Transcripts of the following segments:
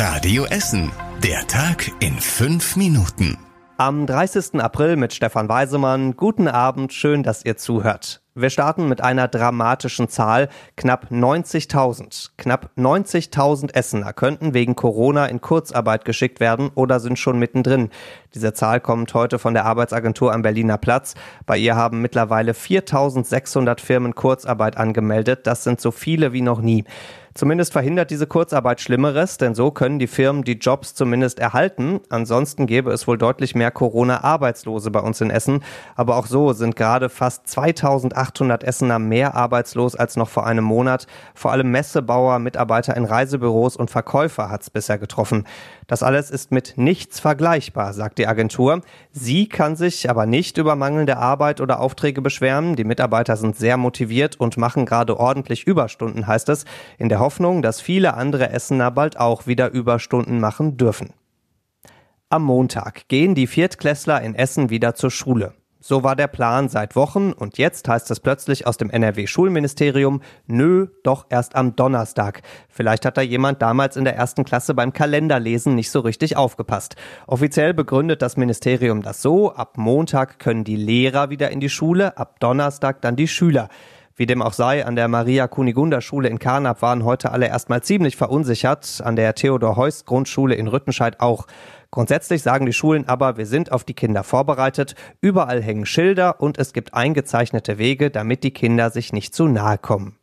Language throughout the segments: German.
Radio Essen. Der Tag in fünf Minuten. Am 30. April mit Stefan Weisemann. Guten Abend, schön, dass ihr zuhört. Wir starten mit einer dramatischen Zahl. Knapp 90.000. Knapp 90.000 Essener könnten wegen Corona in Kurzarbeit geschickt werden oder sind schon mittendrin. Diese Zahl kommt heute von der Arbeitsagentur am Berliner Platz. Bei ihr haben mittlerweile 4.600 Firmen Kurzarbeit angemeldet. Das sind so viele wie noch nie. Zumindest verhindert diese Kurzarbeit Schlimmeres, denn so können die Firmen die Jobs zumindest erhalten. Ansonsten gäbe es wohl deutlich mehr Corona-Arbeitslose bei uns in Essen. Aber auch so sind gerade fast 2800 Essener mehr arbeitslos als noch vor einem Monat. Vor allem Messebauer, Mitarbeiter in Reisebüros und Verkäufer hat es bisher getroffen. Das alles ist mit nichts vergleichbar, sagt die Agentur. Sie kann sich aber nicht über mangelnde Arbeit oder Aufträge beschweren. Die Mitarbeiter sind sehr motiviert und machen gerade ordentlich Überstunden, heißt es, in der Hoffnung, dass viele andere Essener bald auch wieder Überstunden machen dürfen. Am Montag gehen die Viertklässler in Essen wieder zur Schule. So war der Plan seit Wochen und jetzt heißt es plötzlich aus dem NRW-Schulministerium, nö, doch erst am Donnerstag. Vielleicht hat da jemand damals in der ersten Klasse beim Kalenderlesen nicht so richtig aufgepasst. Offiziell begründet das Ministerium das so, ab Montag können die Lehrer wieder in die Schule, ab Donnerstag dann die Schüler. Wie dem auch sei, an der Maria Kunigunda Schule in Karnap waren heute alle erstmal ziemlich verunsichert, an der Theodor Heuss Grundschule in Rüttenscheid auch. Grundsätzlich sagen die Schulen aber, wir sind auf die Kinder vorbereitet, überall hängen Schilder und es gibt eingezeichnete Wege, damit die Kinder sich nicht zu nahe kommen.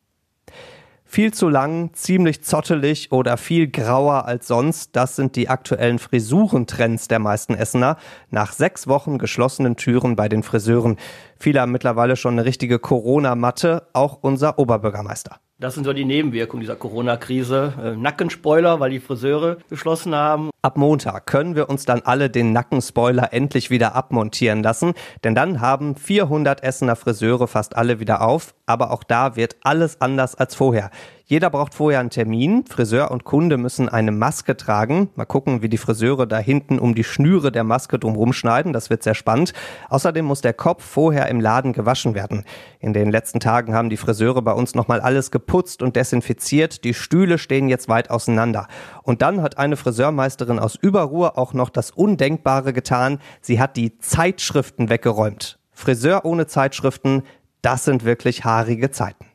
Viel zu lang, ziemlich zottelig oder viel grauer als sonst, das sind die aktuellen Frisurentrends der meisten Essener. Nach sechs Wochen geschlossenen Türen bei den Friseuren. Viele haben mittlerweile schon eine richtige Corona-Matte, auch unser Oberbürgermeister. Das sind so die Nebenwirkungen dieser Corona-Krise. Äh, Nackenspoiler, weil die Friseure geschlossen haben. Ab Montag können wir uns dann alle den Nackenspoiler endlich wieder abmontieren lassen, denn dann haben 400 Essener Friseure fast alle wieder auf, aber auch da wird alles anders als vorher. Jeder braucht vorher einen Termin. Friseur und Kunde müssen eine Maske tragen. Mal gucken, wie die Friseure da hinten um die Schnüre der Maske drumherum schneiden. Das wird sehr spannend. Außerdem muss der Kopf vorher im Laden gewaschen werden. In den letzten Tagen haben die Friseure bei uns nochmal alles geputzt und desinfiziert. Die Stühle stehen jetzt weit auseinander. Und dann hat eine Friseurmeisterin aus Überruhr auch noch das Undenkbare getan. Sie hat die Zeitschriften weggeräumt. Friseur ohne Zeitschriften, das sind wirklich haarige Zeiten.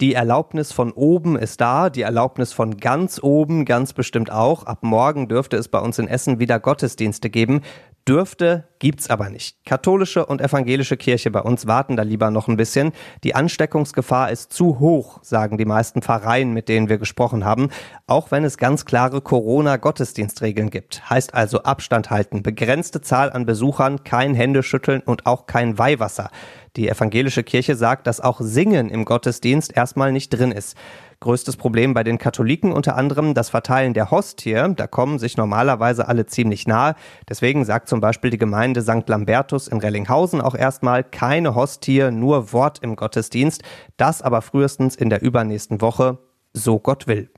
Die Erlaubnis von oben ist da, die Erlaubnis von ganz oben ganz bestimmt auch. Ab morgen dürfte es bei uns in Essen wieder Gottesdienste geben. Dürfte, gibt's aber nicht. Katholische und evangelische Kirche bei uns warten da lieber noch ein bisschen. Die Ansteckungsgefahr ist zu hoch, sagen die meisten Pfarreien, mit denen wir gesprochen haben, auch wenn es ganz klare Corona-Gottesdienstregeln gibt. Heißt also Abstand halten, begrenzte Zahl an Besuchern, kein Händeschütteln und auch kein Weihwasser. Die evangelische Kirche sagt, dass auch Singen im Gottesdienst erstmal nicht drin ist. Größtes Problem bei den Katholiken unter anderem das Verteilen der Hostie. Da kommen sich normalerweise alle ziemlich nahe. Deswegen sagt zum Beispiel die Gemeinde St. Lambertus in Rellinghausen auch erstmal keine Hostie, nur Wort im Gottesdienst. Das aber frühestens in der übernächsten Woche, so Gott will.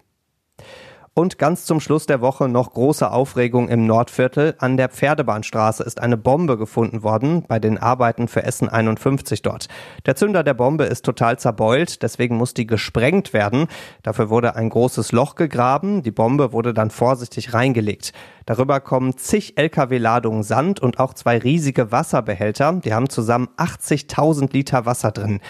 Und ganz zum Schluss der Woche noch große Aufregung im Nordviertel. An der Pferdebahnstraße ist eine Bombe gefunden worden bei den Arbeiten für Essen 51 dort. Der Zünder der Bombe ist total zerbeult, deswegen muss die gesprengt werden. Dafür wurde ein großes Loch gegraben. Die Bombe wurde dann vorsichtig reingelegt. Darüber kommen zig Lkw-Ladungen Sand und auch zwei riesige Wasserbehälter. Die haben zusammen 80.000 Liter Wasser drin.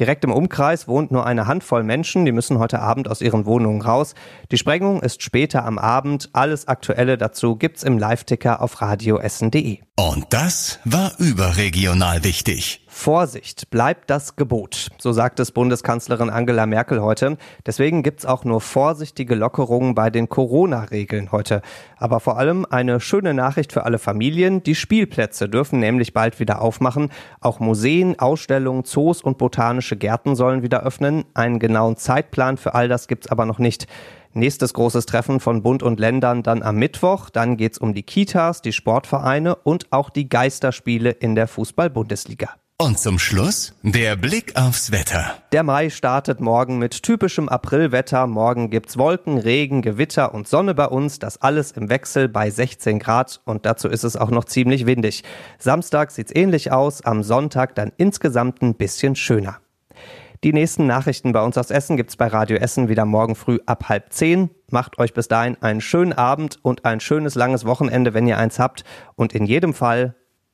Direkt im Umkreis wohnt nur eine Handvoll Menschen. Die müssen heute Abend aus ihren Wohnungen raus. Die Sprengung ist später am Abend. Alles Aktuelle dazu gibt's im Live-Ticker auf radioessen.de. Und das war überregional wichtig. Vorsicht bleibt das Gebot, so sagt es Bundeskanzlerin Angela Merkel heute. Deswegen gibt's auch nur vorsichtige Lockerungen bei den Corona-Regeln heute. Aber vor allem eine schöne Nachricht für alle Familien. Die Spielplätze dürfen nämlich bald wieder aufmachen. Auch Museen, Ausstellungen, Zoos und botanische Gärten sollen wieder öffnen. Einen genauen Zeitplan für all das gibt's aber noch nicht. Nächstes großes Treffen von Bund und Ländern dann am Mittwoch. Dann geht's um die Kitas, die Sportvereine und auch die Geisterspiele in der Fußball-Bundesliga. Und zum Schluss der Blick aufs Wetter. Der Mai startet morgen mit typischem Aprilwetter. Morgen gibt's Wolken, Regen, Gewitter und Sonne bei uns. Das alles im Wechsel bei 16 Grad und dazu ist es auch noch ziemlich windig. Samstag sieht's ähnlich aus, am Sonntag dann insgesamt ein bisschen schöner. Die nächsten Nachrichten bei uns aus Essen gibt's bei Radio Essen wieder morgen früh ab halb zehn. Macht euch bis dahin einen schönen Abend und ein schönes langes Wochenende, wenn ihr eins habt. Und in jedem Fall